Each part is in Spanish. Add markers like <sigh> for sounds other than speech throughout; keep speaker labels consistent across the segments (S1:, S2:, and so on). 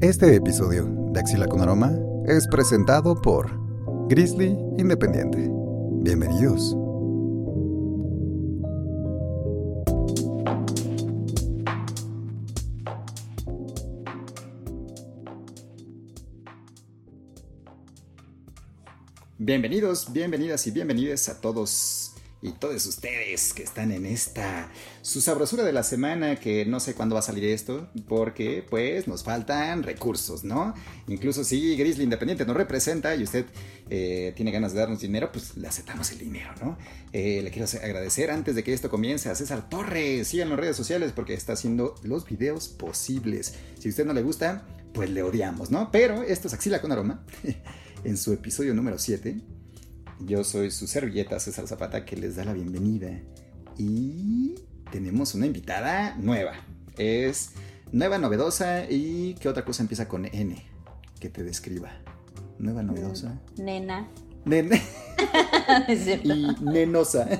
S1: Este episodio de Axila con Aroma es presentado por Grizzly Independiente. Bienvenidos. Bienvenidos, bienvenidas y bienvenidas a todos y todos ustedes que están en esta su sabrosura de la semana que no sé cuándo va a salir esto porque pues nos faltan recursos, ¿no? Incluso si Grizzly Independiente nos representa y usted eh, tiene ganas de darnos dinero, pues le aceptamos el dinero, ¿no? Eh, le quiero agradecer antes de que esto comience a César Torres, síganlo en redes sociales porque está haciendo los videos posibles. Si a usted no le gusta, pues le odiamos, ¿no? Pero esto es Axila con Aroma <laughs> en su episodio número 7 yo soy su servilleta César Zapata que les da la bienvenida. Y tenemos una invitada nueva. Es nueva, novedosa y ¿qué otra cosa empieza con N? Que te describa. Nueva, novedosa.
S2: Nena.
S1: Nena. <laughs> y nenosa. <laughs>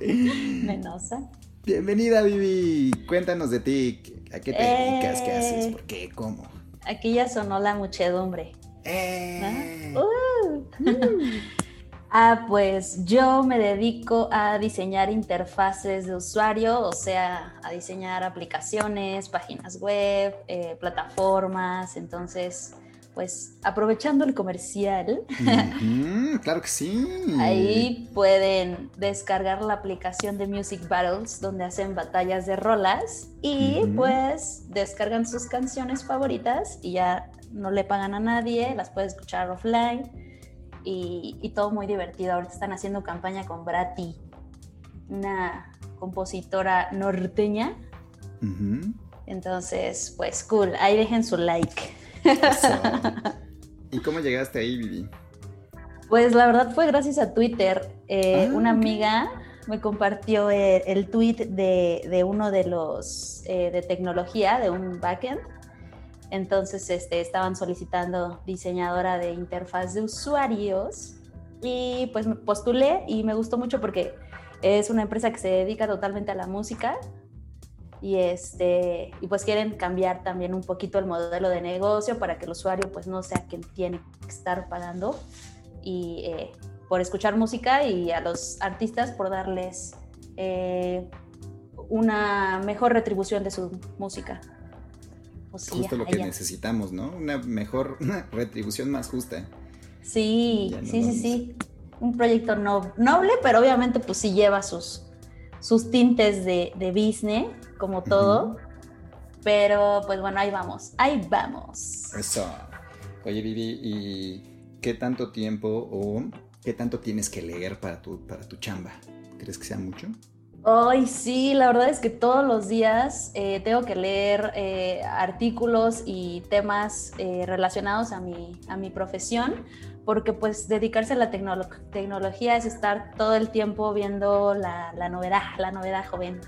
S2: Nenosa.
S1: Bienvenida, Vivi. Cuéntanos de ti. ¿A qué te dedicas? ¿Qué haces? ¿Por qué? ¿Cómo?
S2: Aquí ya sonó la muchedumbre.
S1: ¡Eh!
S2: Uh. <laughs> ah, pues yo me dedico a diseñar interfaces de usuario, o sea, a diseñar aplicaciones, páginas web, eh, plataformas, entonces pues aprovechando el comercial.
S1: claro que sí.
S2: Ahí pueden descargar la aplicación de Music Battles donde hacen batallas de rolas y pues descargan sus canciones favoritas y ya no le pagan a nadie, las puedes escuchar offline y, todo muy divertido. Ahorita están haciendo campaña con Brati, una compositora norteña. Entonces, pues cool, ahí dejen su like. <laughs>
S1: ¿Y cómo llegaste ahí, Vivi?
S2: Pues la verdad fue gracias a Twitter. Eh, ah, una amiga me compartió el, tweet de, uno de los eh, de tecnología, de un backend, entonces este, estaban solicitando diseñadora de interfaz de usuarios y pues me postulé y me gustó mucho porque es una empresa que se dedica totalmente a la música y este y pues quieren cambiar también un poquito el modelo de negocio para que el usuario pues no sea quien tiene que estar pagando y eh, por escuchar música y a los artistas por darles eh, una mejor retribución de su música.
S1: Pues Justo lo que necesitamos, ¿no? Una mejor, una retribución más justa.
S2: Sí, sí, sí, sí. Un proyecto noble, pero obviamente pues sí lleva sus, sus tintes de, de business, como todo. Pero pues bueno, ahí vamos, ahí vamos.
S1: Eso. Oye, Vivi, ¿y qué tanto tiempo o qué tanto tienes que leer para tu, para tu chamba? ¿Crees que sea mucho?
S2: Ay, sí, la verdad es que todos los días eh, tengo que leer eh, artículos y temas eh, relacionados a mi, a mi profesión, porque pues dedicarse a la tecnología es estar todo el tiempo viendo la, la, novedad, la novedad joven.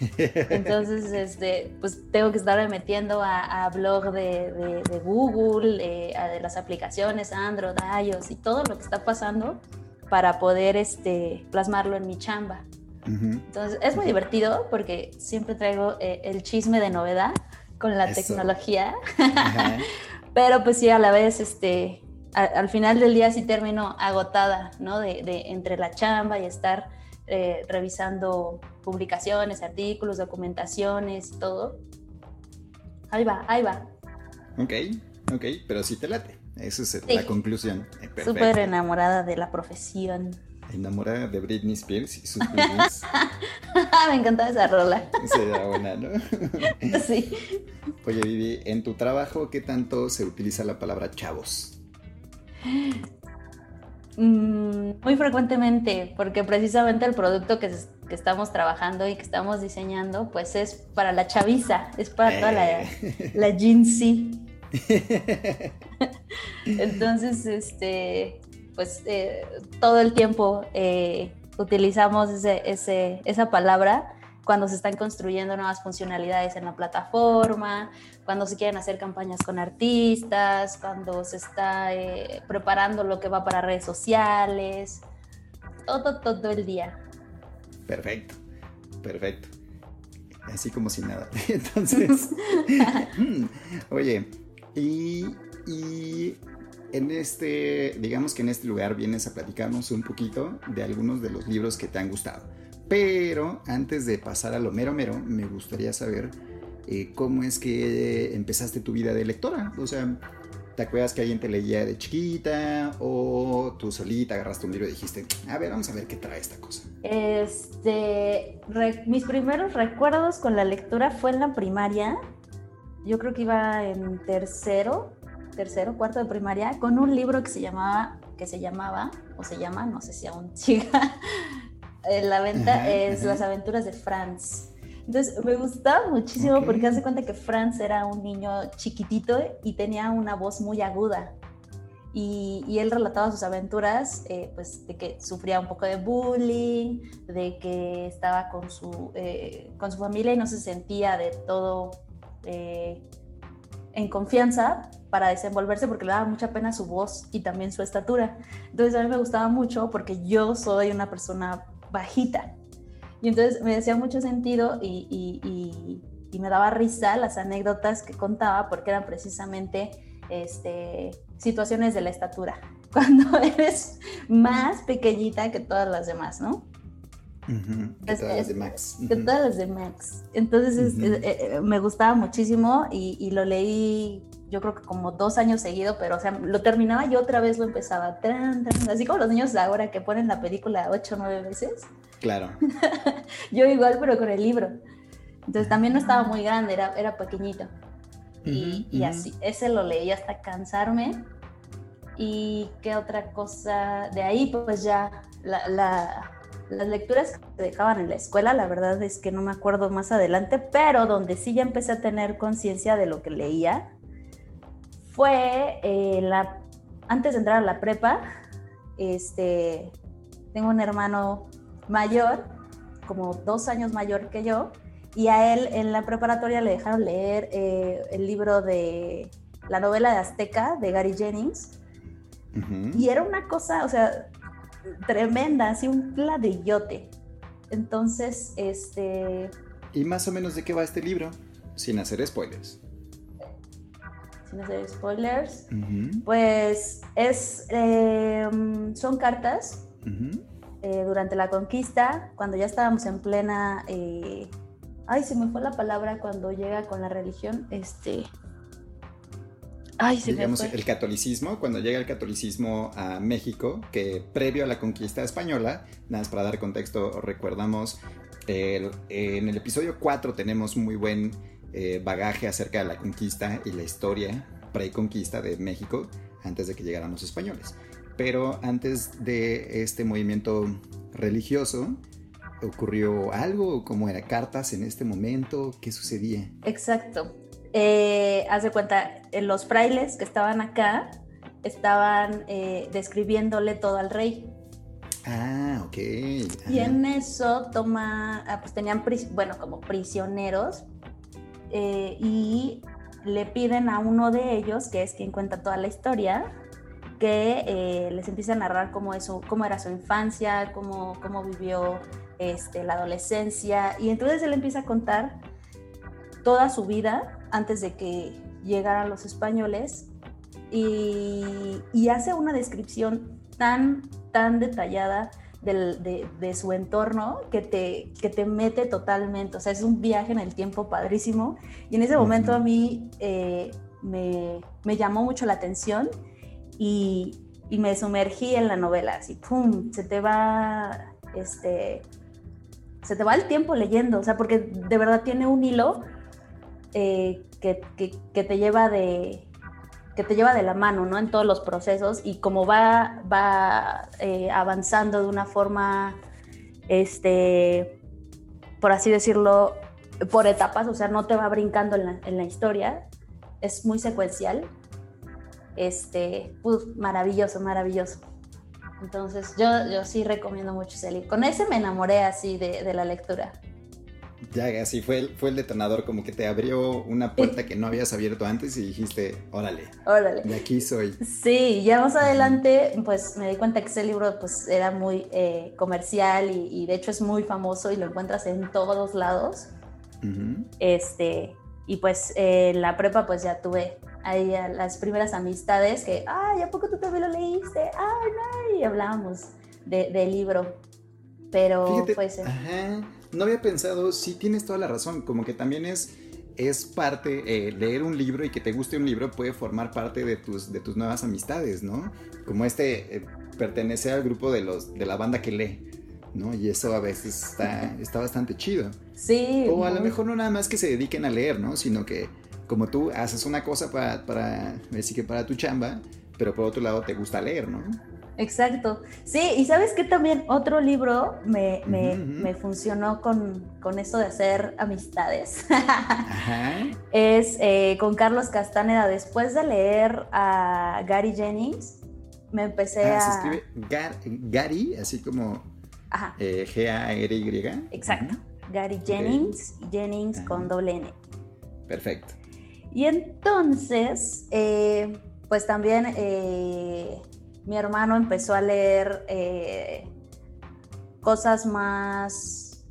S2: <laughs> Entonces, este, pues tengo que estarme metiendo a, a blog de, de, de Google, a de las aplicaciones, Android, iOS y todo lo que está pasando para poder este, plasmarlo en mi chamba. Entonces es muy divertido porque siempre traigo eh, el chisme de novedad con la tecnología, <laughs> pero pues sí, a la vez, este, al final del día sí termino agotada, ¿no? De, entre la chamba y estar eh, revisando publicaciones, artículos, documentaciones y todo. Ahí va, ahí va.
S1: Ok, ok, pero sí te late. Esa es la conclusión.
S2: Súper enamorada de la profesión
S1: enamorada de Britney Spears y sus <laughs>
S2: Me encanta esa rola.
S1: Sería buena, ¿no? <laughs>
S2: sí.
S1: Oye, Vivi, en tu trabajo, ¿qué tanto se utiliza la palabra chavos?
S2: Mm, muy frecuentemente, porque precisamente el producto que, estamos trabajando y que estamos diseñando, pues es para la chaviza, es para toda la, eh. la Gen <laughs> Entonces, este, pues eh, todo el tiempo eh, utilizamos ese, esa palabra cuando se están construyendo nuevas funcionalidades en la plataforma, cuando se quieren hacer campañas con artistas, cuando se está eh, preparando lo que va para redes sociales, todo, todo el día.
S1: Perfecto, perfecto. así como si nada. <laughs> Entonces, <laughs> <laughs> mm, oye, y, y en este, digamos que en este lugar vienes a platicarnos un poquito de algunos de los libros que te han gustado. Pero antes de pasar a lo mero mero, me gustaría saber eh, cómo es que empezaste tu vida de lectora. O sea, ¿te acuerdas que alguien te leía de chiquita o tú solita agarraste un libro y dijiste, a ver, vamos a ver qué trae esta cosa?
S2: Este, mis primeros recuerdos con la lectura fue en la primaria. Yo creo que iba en tercero, tercero, cuarto de primaria, con un libro que se llamaba, que se llamaba, o se llama, no sé si aún <laughs> siga, la venta, es Las aventuras de Franz. Entonces me gustaba muchísimo porque hace cuenta que Franz era un niño chiquitito y tenía una voz muy aguda. Y, él relataba sus aventuras, eh, pues de que sufría un poco de bullying, de que estaba con su, eh, con su familia y no se sentía de todo eh, en confianza para desenvolverse porque le daba mucha pena su voz y también su estatura. Entonces a mí me gustaba mucho porque yo soy una persona bajita. Y entonces me decía mucho sentido y, me daba risa las anécdotas que contaba porque eran precisamente este, situaciones de la estatura, <laughs> cuando eres más pequeñita que todas las demás, ¿no?
S1: Que todas las de Max.
S2: Que todas las de Max. Entonces eh, eh, me gustaba muchísimo y, lo leí yo creo que como dos años seguido, pero o sea, lo terminaba y otra vez lo empezaba. así como los niños de ahora que ponen la película ocho o nueve veces.
S1: Claro. <laughs>
S2: yo igual, pero con el libro. Entonces también no estaba muy grande, era, era pequeñito. y, así, ese lo leí hasta cansarme. ¿Y qué otra cosa? De ahí pues ya la, las lecturas que dejaban en la escuela, la verdad es que no me acuerdo más adelante, pero donde sí ya empecé a tener conciencia de lo que leía fue eh, la, antes de entrar a la prepa, este, tengo un hermano mayor, como dos años mayor que yo, y a él en la preparatoria le dejaron leer eh, el libro de la novela de Azteca de Gary Jennings. Y era una cosa, o sea, tremenda, así un ladrillote. Entonces, este...
S1: ¿Y más o menos de qué va este libro? Sin hacer spoilers
S2: sin hacer spoilers, pues es, em, son cartas eh, durante la conquista, cuando ya estábamos en plena, eh, ay, se me fue la palabra cuando llega con la religión, este...
S1: Ay, se Digamos, el catolicismo, cuando llega el catolicismo a México, que previo a la conquista española, nada más para dar contexto, recordamos, en el episodio 4 tenemos muy buen eh, bagaje acerca de la conquista y la historia preconquista de México antes de que llegaran los españoles. Pero antes de este movimiento religioso, ¿ocurrió algo? ¿Cómo era cartas en este momento? ¿Qué sucedía?
S2: Exacto. Eh, haz de cuenta, los frailes que estaban acá estaban eh, describiéndole todo al rey.
S1: Ah, ok.
S2: Y en eso toma, ah, pues tenían, bueno, como prisioneros eh, y le piden a uno de ellos, que es quien cuenta toda la historia, que eh, les empiece a narrar cómo, eso, cómo era su infancia, cómo, cómo vivió este, la adolescencia. Y entonces él empieza a contar toda su vida antes de que llegaran los españoles y, y hace una descripción tan, tan detallada de, su entorno que te, que te mete totalmente. O sea, es un viaje en el tiempo padrísimo. Y en ese momento a mí eh, me, me, llamó mucho la atención y, y, me sumergí en la novela. Así, ¡pum! Se te va, este, se te va el tiempo leyendo. O sea, porque de verdad tiene un hilo eh, que, que, te lleva de, que te lleva de la mano, ¿no? En todos los procesos y como va, va eh, avanzando de una forma, este, por así decirlo, por etapas, o sea, no te va brincando en la, en la historia, es muy secuencial. Este, maravilloso, maravilloso. Entonces, yo, yo sí recomiendo mucho ese libro. Con ese me enamoré así de, de la lectura.
S1: Ya, así fue el, fue el detonador, como que te abrió una puerta que no habías abierto antes y dijiste, órale.
S2: Órale.
S1: De aquí soy.
S2: Sí, ya más adelante, pues me di cuenta que ese libro pues era muy eh, comercial y, de hecho es muy famoso y lo encuentras en todos lados. Este, y pues en la prepa pues ya tuve ahí las primeras amistades que, ay, ¿a poco tú también lo leíste? Ay, no, y hablábamos del libro. Pero pues...
S1: Eh. Ajá, no había pensado, sí tienes toda la razón, como que también es es parte, eh, leer un libro y que te guste un libro puede formar parte de tus, de tus nuevas amistades, ¿no? Como este, eh, pertenecer al grupo de, los, de la banda que lee, ¿no? Y eso a veces está, está bastante chido.
S2: Sí.
S1: O a lo mejor no nada más que se dediquen a leer, ¿no? Sino que como tú haces una cosa para, para, decir que para tu chamba, pero por otro lado te gusta leer, ¿no?
S2: Exacto. Sí, y sabes que también otro libro me, me, funcionó con, con, eso de hacer amistades. <laughs> Es eh, con Carlos Castaneda. Después de leer a Gary Jennings, me empecé ah, a.
S1: Se escribe Gary, así como eh, G-A-R-Y.
S2: Exacto. Gary Jennings, Jennings con doble N.
S1: Perfecto.
S2: Y entonces, eh, pues también mi hermano empezó a leer eh, cosas más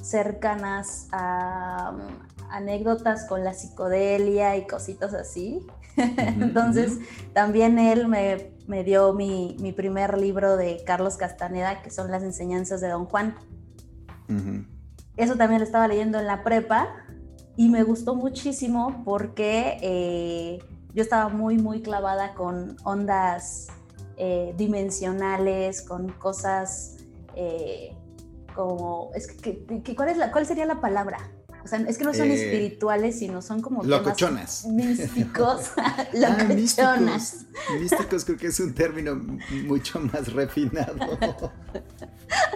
S2: cercanas a um, anécdotas con la psicodelia y cositas así. <laughs> Entonces, también él me, dio mi, primer libro de Carlos Castaneda, que son las enseñanzas de Don Juan. Eso también lo estaba leyendo en la prepa y me gustó muchísimo porque eh, yo estaba muy, muy clavada con ondas eh, dimensionales, con cosas eh, como, es que, ¿cuál, es la, ¿cuál sería la palabra? O sea, es que no son eh, espirituales, sino son como
S1: locochonas.
S2: místicos. <laughs> <laughs>
S1: Ah, locochonas. místicos, creo que es un término mucho más refinado.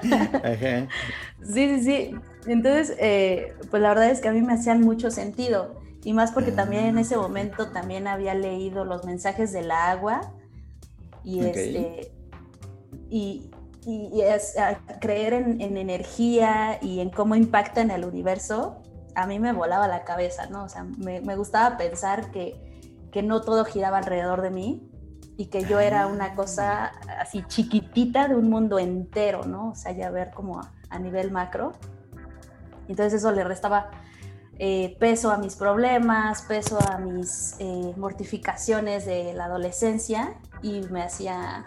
S2: Sí, sí, sí. Entonces, pues la verdad es que a mí me hacían mucho sentido. Y más porque también en ese momento también había leído los mensajes de la agua y, este, y, es, creer en, energía y en cómo impacta en el universo, a mí me volaba la cabeza, ¿no? O sea, me, gustaba pensar que, que, no todo giraba alrededor de mí y que yo era una cosa así chiquitita de un mundo entero, ¿no? O sea, ya ver como a, nivel macro. Entonces eso le restaba eh, peso a mis problemas, peso a mis eh, mortificaciones de la adolescencia y me hacía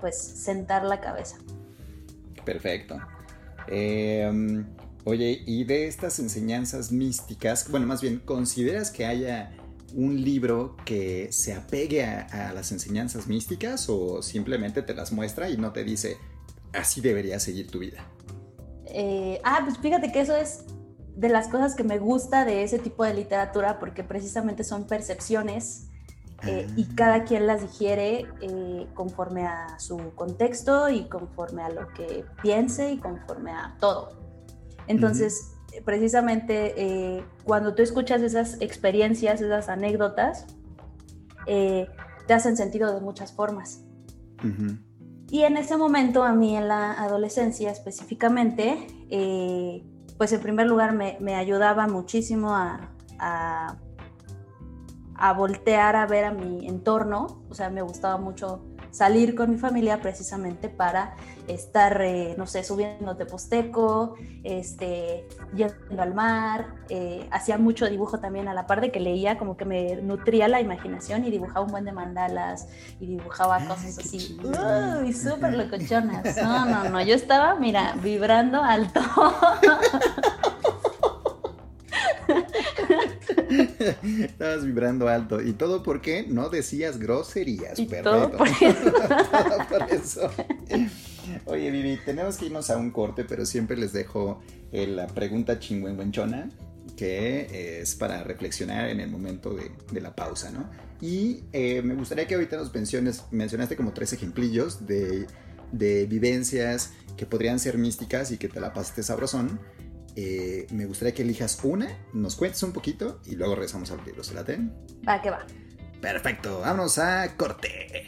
S2: pues sentar la cabeza.
S1: Perfecto. Em, oye, y de estas enseñanzas místicas, bueno, más bien, ¿consideras que haya un libro que se apegue a, las enseñanzas místicas o simplemente te las muestra y no te dice, así debería seguir tu vida?
S2: Eh, ah, pues fíjate que eso es de las cosas que me gusta de ese tipo de literatura porque precisamente son percepciones eh, y ah. cada quien las digiere eh, conforme a su contexto y conforme a lo que piense y conforme a todo. Entonces, precisamente eh, cuando tú escuchas esas experiencias, esas anécdotas, te hacen sentido de muchas formas. Y en ese momento, a mí en la adolescencia específicamente, pues en primer lugar me, ayudaba muchísimo a, a, voltear a ver a mi entorno, o sea, me gustaba mucho salir con mi familia precisamente para estar, eh, no sé, subiendo Teposteco, este, yendo al mar, eh, hacía mucho dibujo también a la par de que leía, como que me nutría la imaginación y dibujaba un buen de mandalas y dibujaba cosas así, uy, súper locochonas. No, no, no, yo estaba, mira, vibrando alto. <laughs> <laughs>
S1: Estabas vibrando alto. ¿Y todo porque no decías groserías?
S2: Y <laughs> todo por
S1: eso. Oye, Vivi, tenemos que irnos a un corte, pero siempre les dejo eh, la pregunta chingüengüenchona, que es para reflexionar en el momento de, la pausa, ¿no? Y eh, me gustaría que ahorita nos menciones, mencionaste como tres ejemplillos de, de vivencias que podrían ser místicas y que te la pasaste sabrosón. Eh, me gustaría que elijas una, nos cuentes un poquito y luego regresamos al libro. ¿Se la ten?
S2: Va, que va.
S1: Perfecto, vamos a corte.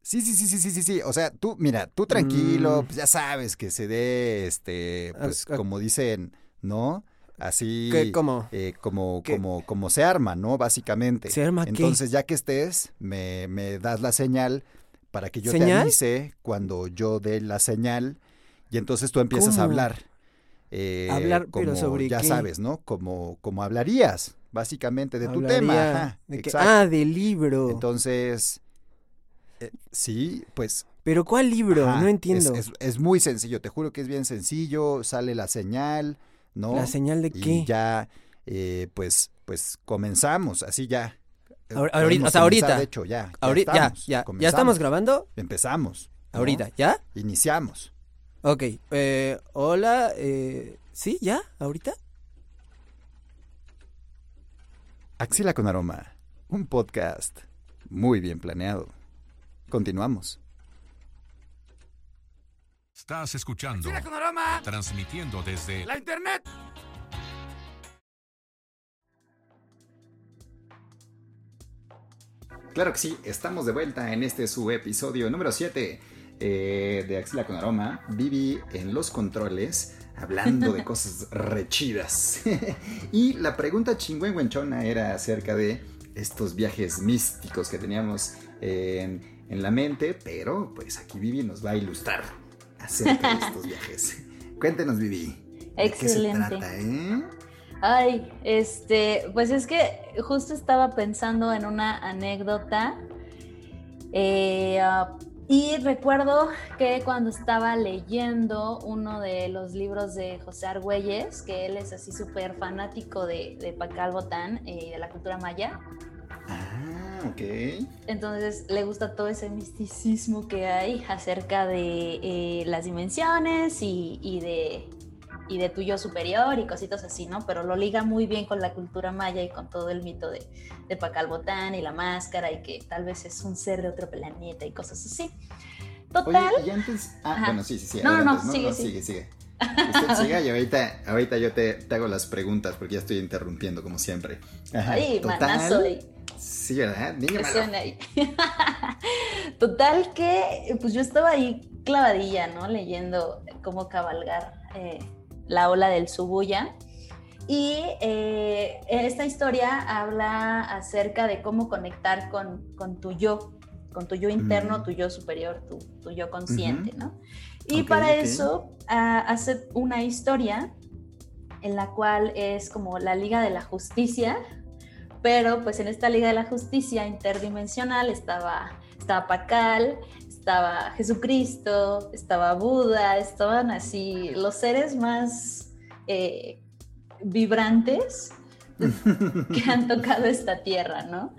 S1: Sí, sí, sí, sí, sí, sí, sí. O sea, tú, mira, tú tranquilo, mm. pues ya sabes que se dé, este, pues como dicen, ¿no? Así
S3: ¿Cómo?
S1: Eh, como, como, como se arma, ¿no? Básicamente.
S3: ¿Se arma
S1: Entonces, ya que estés, me, me das la señal para que yo te avise cuando yo dé la señal y entonces tú empiezas a hablar.
S3: Eh, hablar, como, pero sobre
S1: ya sabes, ¿no? Como, como hablarías, básicamente, de tu tema.
S3: ah, del libro.
S1: Entonces, eh, sí, pues...
S3: ¿Pero cuál libro? no entiendo.
S1: Es, muy sencillo, te juro que es bien sencillo, sale la señal, ¿no?
S3: ¿La señal de qué?
S1: Y ya, eh, pues, pues comenzamos, así ya.
S3: Ahorita, o sea, ahorita.
S1: De hecho, ya.
S3: ahorita, ya, ya. ¿Ya estamos grabando?
S1: Empezamos.
S3: Ahorita, ¿ya?
S1: Iniciamos.
S3: Ok, eh, hola, eh, ¿sí? ¿Ya? ¿Ahorita?
S1: Axila con Aroma, un podcast muy bien planeado. Continuamos.
S4: Estás escuchando.
S3: Axila con Aroma.
S4: Transmitiendo desde
S3: la internet.
S1: Claro que sí, estamos de vuelta en este su episodio número 7 eh, de Axila con Aroma, Vivi en los controles, hablando de <laughs> cosas rechidas. <laughs> y la pregunta chingüengüenchona era acerca de estos viajes místicos que teníamos en, la mente, pero pues aquí Vivi nos va a ilustrar acerca de estos <laughs> viajes. Cuéntenos, Vivi.
S2: Excelente.
S1: qué se trata, eh?
S2: Ay, este, pues es que justo estaba pensando en una anécdota. Eh, ah, y recuerdo que cuando estaba leyendo uno de los libros de José Argüelles, que él es así súper fanático de, de Pacal Botán y de la cultura maya.
S1: Ah, ok.
S2: Entonces le gusta todo ese misticismo que hay acerca de eh, las dimensiones y, y de y de tuyo superior y cositas así, ¿no? Pero lo liga muy bien con la cultura maya y con todo el mito de, de Pacalbotán y la máscara y que tal vez es un ser de otro planeta y cosas así. Total.
S1: Oye, y antes. Ah, bueno, sí, sí, sí.
S2: No, no, no, sigue, sigue,
S1: sigue. Usted <laughs> siga y ahorita, ahorita yo te, te, hago las preguntas porque ya estoy interrumpiendo como siempre.
S2: Ajá, Ay, manazo.
S1: Sí, ¿verdad?
S2: Ahí. <laughs> Total que, pues yo estaba ahí clavadilla, ¿no? Leyendo cómo cabalgar eh, la ola del Subuya. Y eh, esta historia habla acerca de cómo conectar con, con tu yo, con tu yo interno, mm. tu yo superior, tu, tu yo consciente, ¿no? Y para eso ah, hace una historia en la cual es como la Liga de la Justicia, pero pues en esta Liga de la Justicia interdimensional estaba, estaba Pacal, estaba Jesucristo, estaba Buda, estaban así los seres más eh, vibrantes <laughs> que han tocado esta tierra, ¿no?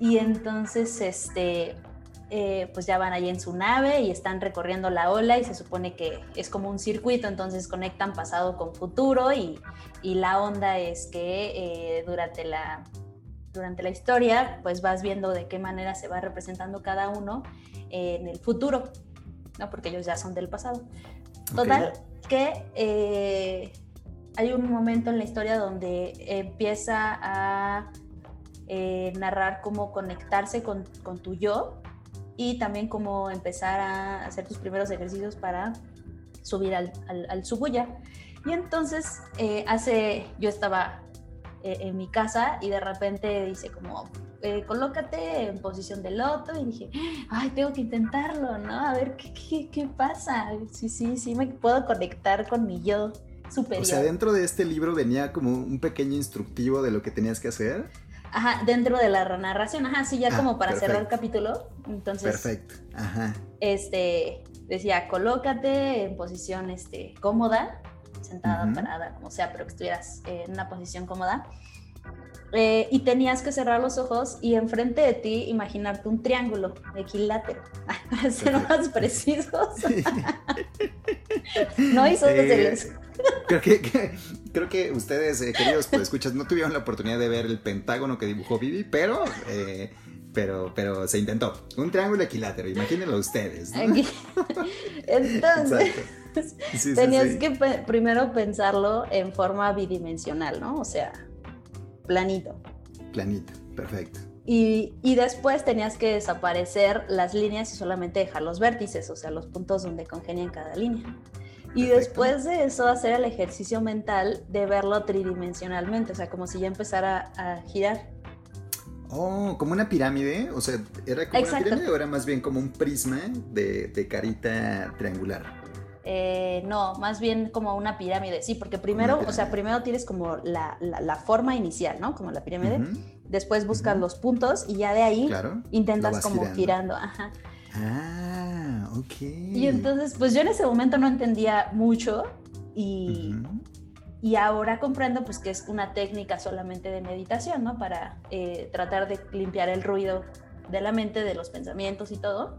S2: Y entonces, este, eh, pues ya van ahí en su nave y están recorriendo la ola y se supone que es como un circuito, entonces conectan pasado con futuro y, la onda es que eh, durante la durante la historia, pues vas viendo de qué manera se va representando cada uno en el futuro, ¿no? Porque ellos ya son del pasado. Total, que eh, hay un momento en la historia donde empieza a eh, narrar cómo conectarse con, con, tu yo y también cómo empezar a hacer tus primeros ejercicios para subir al, al, al Subuya. Y entonces, eh, hace, yo estaba en mi casa y de repente dice como, eh, colócate en posición de loto y dije, ay, tengo que intentarlo, ¿no? A ver qué, qué, qué pasa. Sí, sí, sí, me puedo conectar con mi yo superior.
S1: O sea, dentro de este libro venía como un pequeño instructivo de lo que tenías que hacer.
S2: Ajá, dentro de la narración, ajá, sí, ya ah, como para cerrar el capítulo. Entonces.
S1: Perfecto, ajá.
S2: Este, decía, colócate en posición este, cómoda, sentada, parada, como sea, pero que estuvieras en una posición cómoda. Eh, y tenías que cerrar los ojos y enfrente de ti imaginarte un triángulo equilátero, para ser más precisos. <laughs> no hizo eh,
S1: creo que, creo que ustedes, eh, queridos pues, escuchas, no tuvieron la oportunidad de ver el pentágono que dibujó Vivi, pero, eh, pero, pero se intentó. Un triángulo equilátero, imagínenlo ustedes. <laughs>
S2: Entonces, tenías que primero pensarlo en forma bidimensional, ¿no? O sea, planito.
S1: Planito, perfecto.
S2: Y, y, después tenías que desaparecer las líneas y solamente dejar los vértices, o sea, los puntos donde congenian cada línea. Y después de eso hacer el ejercicio mental de verlo tridimensionalmente, o sea, como si ya empezara a girar.
S1: Oh, como una pirámide. O sea, ¿era como
S2: Exacto.
S1: una pirámide o era más bien como un prisma de, de carita triangular?
S2: Eh, no, más bien como una pirámide, sí, porque primero, o sea, primero tienes como la, la- la forma inicial, ¿no? Como la pirámide. Después buscas los puntos y ya de ahí
S1: Claro.
S2: intentas como
S1: girando.
S2: girando. Ajá.
S1: Ah, ok.
S2: Y entonces, pues yo en ese momento no entendía mucho y, y ahora comprendo pues que es una técnica solamente de meditación, ¿no? Para eh, tratar de limpiar el ruido de la mente, de los pensamientos y todo.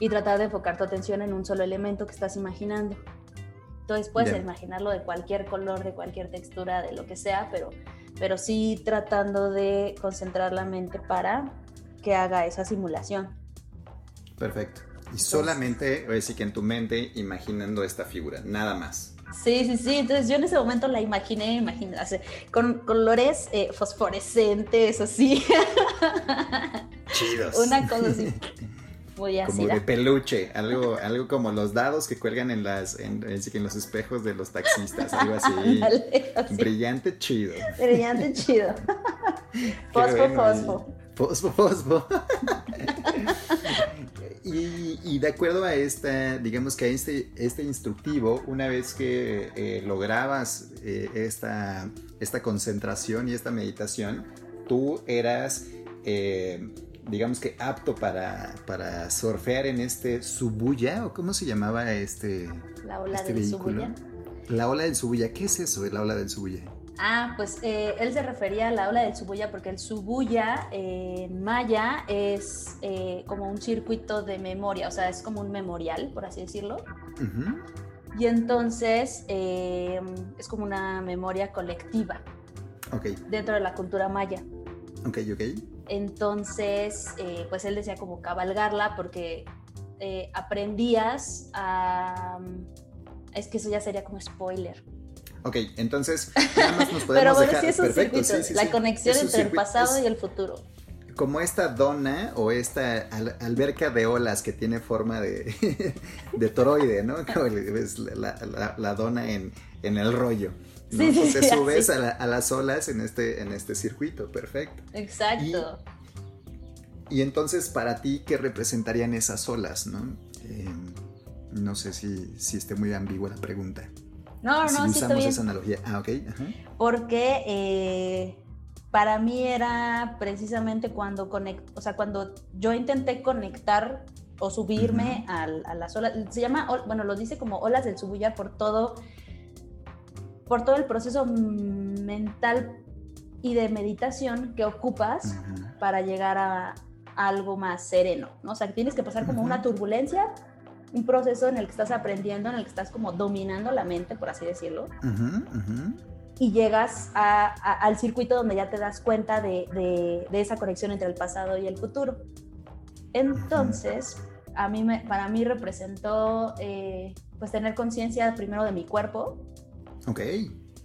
S2: Y tratar de enfocar tu atención en un solo elemento que estás imaginando. Entonces puedes
S1: Ya.
S2: imaginarlo de cualquier color, de cualquier textura, de lo que sea, pero, pero sí tratando de concentrar la mente para que haga esa simulación.
S1: Perfecto. Y solamente, ahora sí que en tu mente, imaginando esta figura, nada más.
S2: Sí, sí, sí. Entonces yo en ese momento la imaginé, imaginé o sea, con colores eh, fosforescentes, así. <laughs>
S1: Chidos.
S2: Una cosa así. <laughs> Muy
S1: Como de peluche, algo, algo como los dados que cuelgan en las, en, los espejos de los taxistas, algo así. <laughs> Brillante, chido.
S2: Brillante, chido. <laughs> Fosfo,
S1: bueno,
S2: fosfo.
S1: y- Fosfo, fosfo. <laughs> y, y de acuerdo a esta, digamos que a este, este instructivo, una vez que eh, lograbas eh, esta, esta concentración y esta meditación, tú eras, eh, digamos que apto para, para surfear en este Subuya, o cómo se llamaba este,
S2: La ola
S1: este
S2: del
S1: vehículo.
S2: Subuya.
S1: La ola del Subuya, ¿qué es eso, la ola del Subuya?
S2: Ah, pues eh, él se refería a la ola del Subuya porque el Subuya eh, en maya es eh, como un circuito de memoria, o sea, es como un memorial, por así decirlo. Y entonces es como una memoria colectiva
S1: Ok,
S2: dentro de la cultura maya.
S1: ok, ok.
S2: Entonces, eh, pues él decía como cabalgarla porque eh, aprendías a... Es que eso ya sería como spoiler.
S1: Ok, entonces nada más nos <laughs> podemos
S2: Pero bueno,
S1: dejar.
S2: sí es un
S1: Perfecto,
S2: circuito,
S1: sí, sí,
S2: la
S1: sí.
S2: conexión
S1: Es
S2: entre el pasado
S1: es
S2: y el futuro.
S1: Como esta dona o esta al- alberca de olas que tiene forma de, <laughs> de toroide, ¿no? <laughs> Como la, la- la dona en, en el rollo. ¿No?
S2: Sí, sí,
S1: Pues te subes a, la- a las olas en este, en este circuito, perfecto.
S2: Exacto.
S1: Y entonces, para ti, ¿qué representarían esas olas, no? Eh, no sé si, si esté muy ambigua la pregunta.
S2: No,
S1: si
S2: no, sí está
S1: usamos
S2: bien.
S1: esa analogía. Ah, ok. Ajá.
S2: Porque eh, para mí era precisamente cuando conect, o sea, cuando yo intenté conectar o subirme al- a las olas, se llama, bueno, lo dice como olas del Subuya por todo, por todo el proceso mental y de meditación que ocupas
S1: Ujú.
S2: para llegar a, a algo más sereno, ¿no? O sea, que tienes que pasar como
S1: Ujú.
S2: una turbulencia, un proceso en el que estás aprendiendo, en el que estás como dominando la mente, por así decirlo,
S1: Ujú, ujú.
S2: y llegas a- a- al circuito donde ya te das cuenta de, de- de esa conexión entre el pasado y el futuro. Entonces, a mí me- para mí representó eh, pues tener conciencia primero de mi cuerpo
S1: Ok.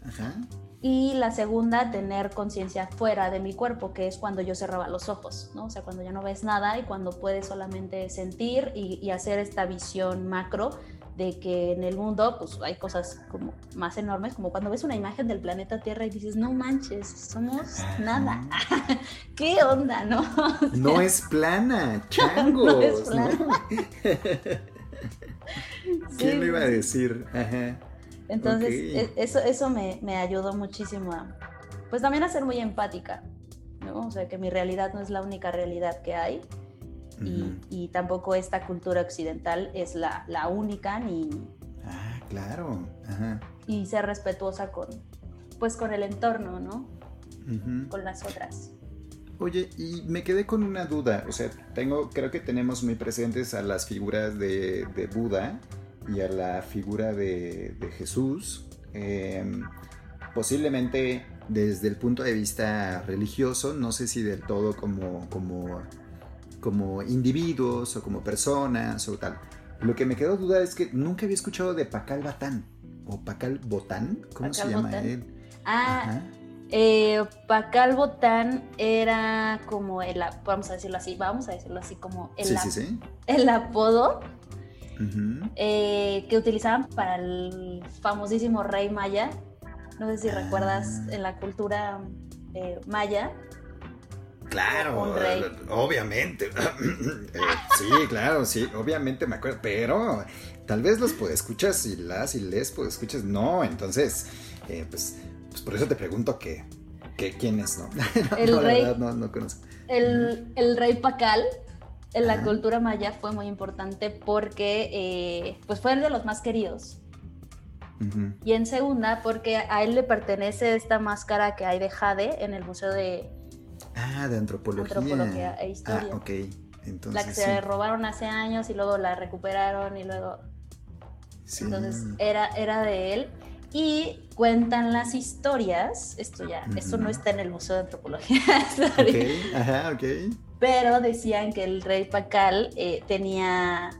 S1: Ajá.
S2: y la segunda tener conciencia fuera de mi cuerpo, que es cuando yo cerraba los ojos, ¿no? O sea, cuando ya no ves nada y cuando puedes solamente sentir y, y hacer esta visión macro de que en el mundo pues hay cosas como más enormes, como cuando ves una imagen del planeta Tierra y dices, no manches, somos nada. <laughs> ¿Qué onda, no? <laughs>
S1: No es plana, changos.
S2: No es plana.
S1: ¿no? <laughs> ¿Quién
S2: Sí,
S1: lo iba a decir? Ajá.
S2: Entonces, e- eso, eso me, me ayudó muchísimo a, pues también a ser muy empática, ¿no? O sea, que mi realidad no es la única realidad que hay y, y tampoco esta cultura occidental es la, la única ni,
S1: Ah, claro. Ajá.
S2: y ser respetuosa con, pues con el entorno, ¿no? Con las otras.
S1: Oye, y me quedé con una duda. O sea, tengo, creo que tenemos muy presentes a las figuras de, de Buda y a la figura de, de Jesús. Em, posiblemente desde el punto de vista religioso, no sé si del todo como, como, como individuos o como personas o tal. Lo que me quedó duda es que nunca había escuchado de Pacal Batán o Pacal Botán, ¿cómo se llama
S2: Botán.
S1: él?
S2: Ah,
S1: Ajá.
S2: eh, Pacal Botán era como el, vamos a decirlo así, vamos a decirlo así, como el,
S1: Sí,
S2: ap-
S1: sí, sí.
S2: el apodo Eh, que utilizaban para el famosísimo rey maya. No sé si
S1: Ah.
S2: recuerdas en la cultura eh, maya,
S1: claro, obviamente. <clears throat> Eh, sí, claro, sí, obviamente me acuerdo, pero tal vez los escuchas y las y les escuchas no, entonces, eh, pues, pues por eso te pregunto que, que quién es, ¿no? no, <laughs>
S2: El
S1: no, la
S2: rey.
S1: verdad, no, no conozco.
S2: El, el rey Pacal en la
S1: Ajá.
S2: cultura maya fue muy importante porque eh, pues fue el de los más queridos.
S1: Ujú.
S2: Y en segunda, porque a él le pertenece esta máscara que hay de Jade en el Museo de
S1: Ah, de antropología.
S2: Antropología e historia.
S1: Ah, ok. Entonces,
S2: la que
S1: sí,
S2: se robaron hace años y luego la recuperaron y luego
S1: sí.
S2: entonces era, era de él. Y cuentan las historias, esto ya, esto no está en el Museo de Antropología, <laughs> sorry,
S1: Ok, ajá, ok.
S2: Pero decían que el rey Pacal eh, tenía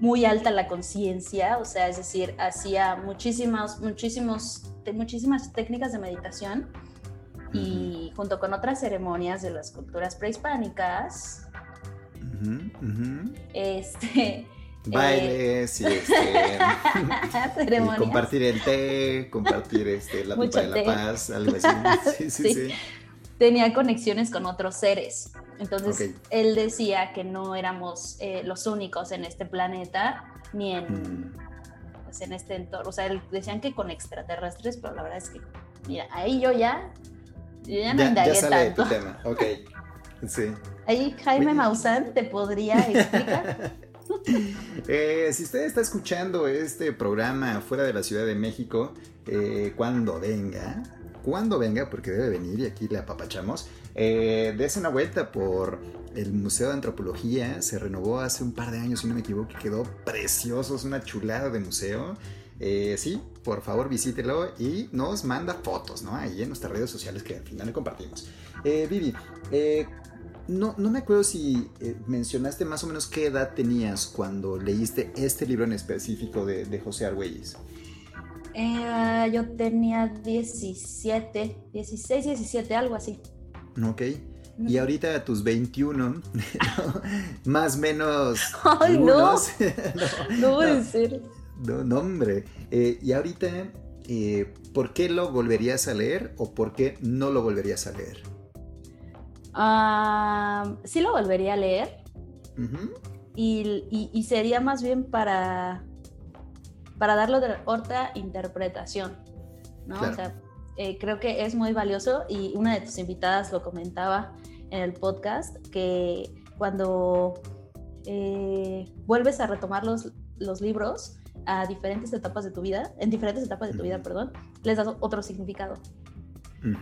S2: muy alta la conciencia, o sea, es decir, hacía muchísimas, muchísimos, muchísimas técnicas de meditación y junto con otras ceremonias de las culturas prehispánicas, este,
S1: Bailes y este. <laughs> y
S2: ceremonias.
S1: compartir el té, compartir este, la
S2: Mucho
S1: pipa de la paz, algo así. Sí, sí, <laughs>
S2: Sí.
S1: sí.
S2: Tenía conexiones con otros seres. Entonces, él decía que no éramos eh, los únicos en este planeta, ni en,
S1: Mm.
S2: pues, en este entorno. O sea, él- decían que con extraterrestres, pero la verdad es que, mira, ahí yo ya, yo ya no
S1: Ya, sale de
S2: tanto.
S1: tu tema. <laughs> Ok. Sí.
S2: Ahí Jaime. Maussan te podría explicar. <laughs>
S1: Eh, si usted está escuchando este programa fuera de la Ciudad de México, eh, cuando venga, cuando venga, porque debe venir y aquí le apapachamos, eh, dése una vuelta por el Museo de Antropología. Se renovó hace un par de años, si no me equivoco, quedó precioso, es una chulada de museo. Eh, sí, por favor visítelo y nos manda fotos, ¿no? Ahí en nuestras redes sociales que al final le compartimos. Eh, Vivi, eh, no, no me acuerdo si mencionaste más o menos qué edad tenías cuando leíste este libro en específico de, de José Argüelles.
S2: Eh, yo tenía 17, 16, 17, algo así.
S1: Ok. Y ahorita a tus 21, <laughs> ¿no? más o menos. <laughs>
S2: Ay, no. <laughs> No
S1: no,
S2: puede
S1: no,
S2: ser.
S1: no, no, hombre. Eh, y ahorita, eh, ¿por qué lo volverías a leer o por qué no lo volverías a leer?
S2: Ah, sí lo volvería a leer. Y- y sería más bien para, para darle de otra interpretación, ¿no?
S1: Claro.
S2: O sea, eh, creo que es muy valioso y una de tus invitadas lo comentaba en el podcast, que cuando eh, vuelves a retomar los, los libros a diferentes etapas de tu vida, en diferentes etapas de tu vida, perdón, les das otro significado.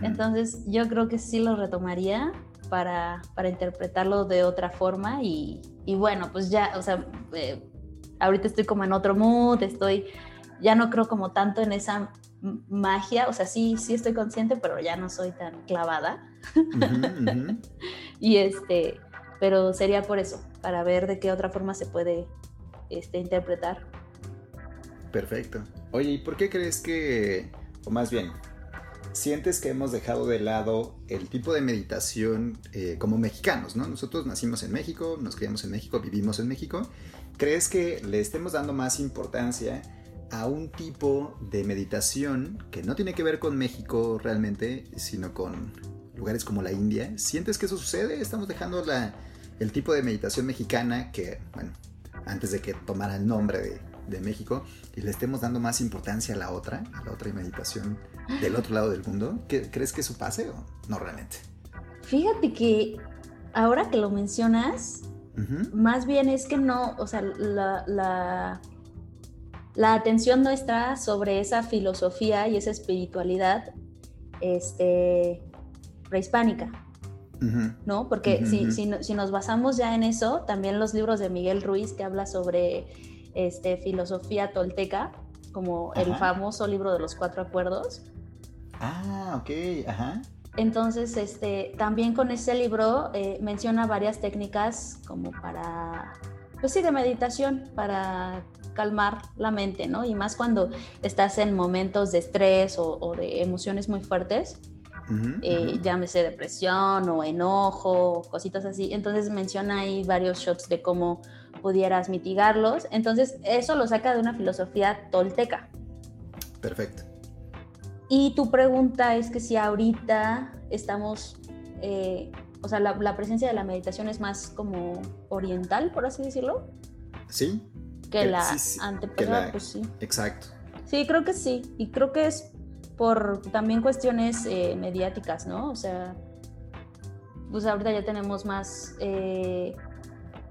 S2: Entonces yo creo que sí lo retomaría para, para interpretarlo de otra forma y, y bueno, pues ya, o sea, eh, ahorita estoy como en otro mood, estoy, ya no creo como tanto en esa magia, o sea, sí, sí estoy consciente, pero ya no soy tan clavada <laughs> y este, pero sería por eso, para ver de qué otra forma se puede este, interpretar.
S1: Perfecto. Oye, ¿y por qué crees que, o más bien, sientes que hemos dejado de lado el tipo de meditación eh, como mexicanos, ¿no? Nosotros nacimos en México, nos criamos en México, vivimos en México. ¿Crees que le estemos dando más importancia a un tipo de meditación que no tiene que ver con México realmente, sino con lugares como la India? ¿Sientes que eso sucede? ¿Estamos dejando la, el tipo de meditación mexicana que, bueno, antes de que tomara el nombre de, de México, y le estemos dando más importancia a la otra, a la otra meditación del otro lado del mundo? ¿Qué- ¿Crees que eso pase o no realmente?
S2: Fíjate que ahora que lo mencionas, Más bien es que no, o sea, la, la, la atención no está sobre esa filosofía y esa espiritualidad este, prehispánica, ¿no? Porque si, si, no- si nos basamos ya en eso, también los libros de Miguel Ruiz que habla sobre este, filosofía tolteca, como el famoso libro de los cuatro acuerdos,
S1: Ah, ok, ajá.
S2: Entonces, este, también con ese libro eh, menciona varias técnicas como para, pues sí, de meditación, para calmar la mente, ¿no? Y más cuando estás en momentos de estrés o, o de emociones muy fuertes, eh,
S1: ujú.
S2: llámese depresión o enojo, cositas así. Entonces menciona ahí varios shots de cómo pudieras mitigarlos. Entonces, eso lo saca de una filosofía tolteca.
S1: Perfecto.
S2: Y tu pregunta es que si ahorita estamos eh, o sea, la, la presencia de la meditación es más como oriental, por así decirlo,
S1: ¿Sí?
S2: que la
S1: sí, sí, que
S2: antepasada,
S1: la-
S2: pues sí.
S1: Exacto.
S2: Sí, creo que sí. Y creo que es por también cuestiones eh, mediáticas, ¿no? O sea, pues ahorita ya tenemos más eh,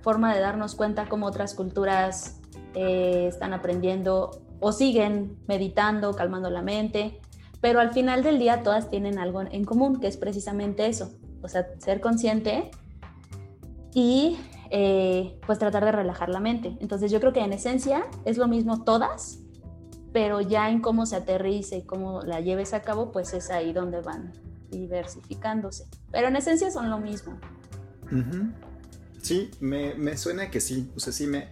S2: forma de darnos cuenta cómo otras culturas eh, están aprendiendo o siguen meditando, calmando la mente. Pero al final del día todas tienen algo en común, que es precisamente eso. O sea, ser consciente y eh, pues tratar de relajar la mente. Entonces yo creo que en esencia es lo mismo todas, pero ya en cómo se aterrice y cómo la lleves a cabo, pues es ahí donde van diversificándose. Pero en esencia son lo mismo.
S1: Sí, me, me suena que sí. O sea, sí me,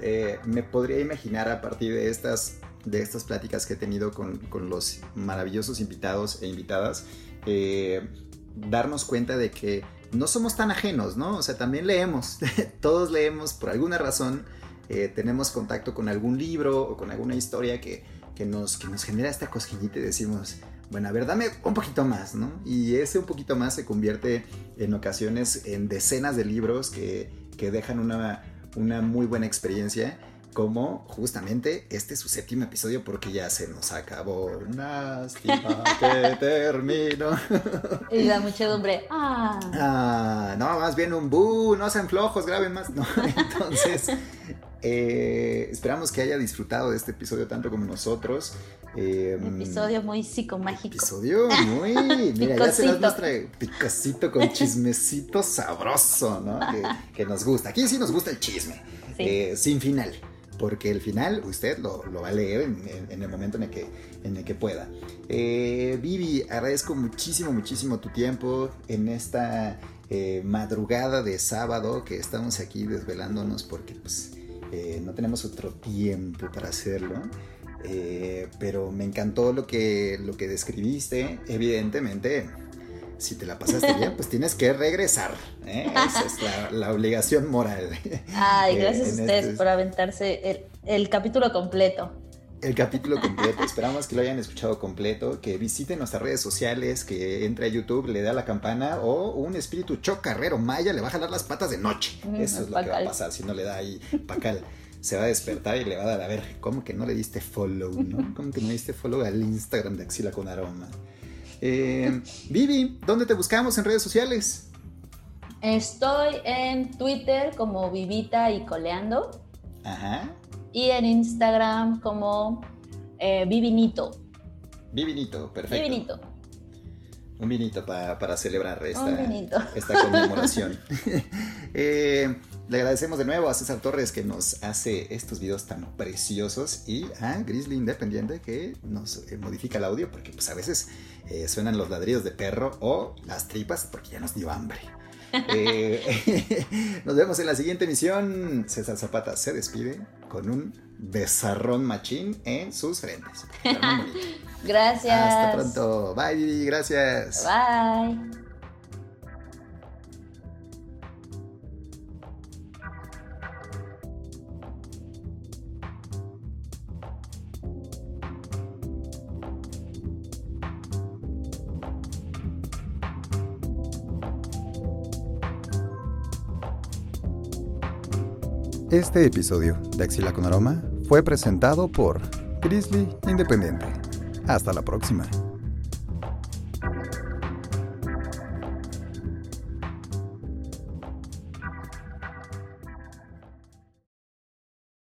S1: eh, me podría imaginar a partir de estas, de estas pláticas que he tenido con, con los maravillosos invitados e invitadas, eh, darnos cuenta de que no somos tan ajenos, ¿no? O sea, también leemos. <laughs> Todos leemos por alguna razón. eh, tenemos contacto con algún libro o con alguna historia que, que, nos, que nos genera esta cosquillita y decimos, bueno, a ver, dame un poquito más, ¿no? Y ese un poquito más se convierte en ocasiones en decenas de libros que, que dejan una, una muy buena experiencia, como justamente este es su séptimo episodio porque ya se nos acabó. Lástima <laughs> que termino.
S2: Y la muchedumbre, ah,
S1: Ah, no, más bien un bu, no sean flojos, graben más. No, <laughs> entonces, eh, esperamos que haya disfrutado de este episodio tanto como nosotros. Eh,
S2: episodio muy psicomágico.
S1: Episodio muy. <laughs> Mira, ya será
S2: Picosito.
S1: nuestra picosito con chismecito sabroso, ¿no? Que, que nos gusta. Aquí sí nos gusta el chisme.
S2: Sí.
S1: eh, sin final. Porque el final usted lo, va a leer en el momento en el que, en el que pueda. Eh, Vivi, agradezco muchísimo, muchísimo tu tiempo en esta eh, madrugada de sábado que estamos aquí desvelándonos porque pues, eh, no tenemos otro tiempo para hacerlo. Eh, pero me encantó lo que, lo que describiste. Evidentemente, si te la pasaste bien, pues tienes que regresar. ¿eh? Esa es la, la obligación moral.
S2: Ay,
S1: Eh,
S2: gracias a ustedes
S1: este-
S2: por aventarse el, el capítulo completo.
S1: El capítulo completo. Esperamos que lo hayan escuchado completo. Que visiten nuestras redes sociales. Que entre a YouTube, le da la campana. O un espíritu chocarrero maya le va a jalar las patas de noche.
S2: Mm,
S1: Eso es lo que va a pasar si no le da ahí pacal. Se va a despertar y le va a dar a ver, ¿cómo que no le diste follow, no? ¿Cómo que no le diste follow al Instagram de Axila con Aroma? Eh, Vivi, ¿dónde te buscamos en redes sociales?
S2: Estoy en Twitter como Vivita y Coleando
S1: Ajá.
S2: y en Instagram como eh, Vivinito.
S1: Vivinito, perfecto.
S2: Vivinito.
S1: Un vinito pa- para celebrar esta, esta conmemoración. <laughs> Eh, le agradecemos de nuevo a César Torres que nos hace estos videos tan preciosos y a Grizzly Independiente que nos eh, modifica el audio porque pues a veces eh, suenan los ladridos de perro o las tripas porque ya nos dio hambre. <laughs> Eh, <laughs> nos vemos en la siguiente emisión. César Zapata se despide con un besarrón machín en sus frentes. <laughs>
S2: Gracias.
S1: Hasta pronto. Bye. Gracias.
S2: Bye.
S1: Este episodio de Axila con Aroma fue presentado por Grizzly Independiente. Hasta la próxima.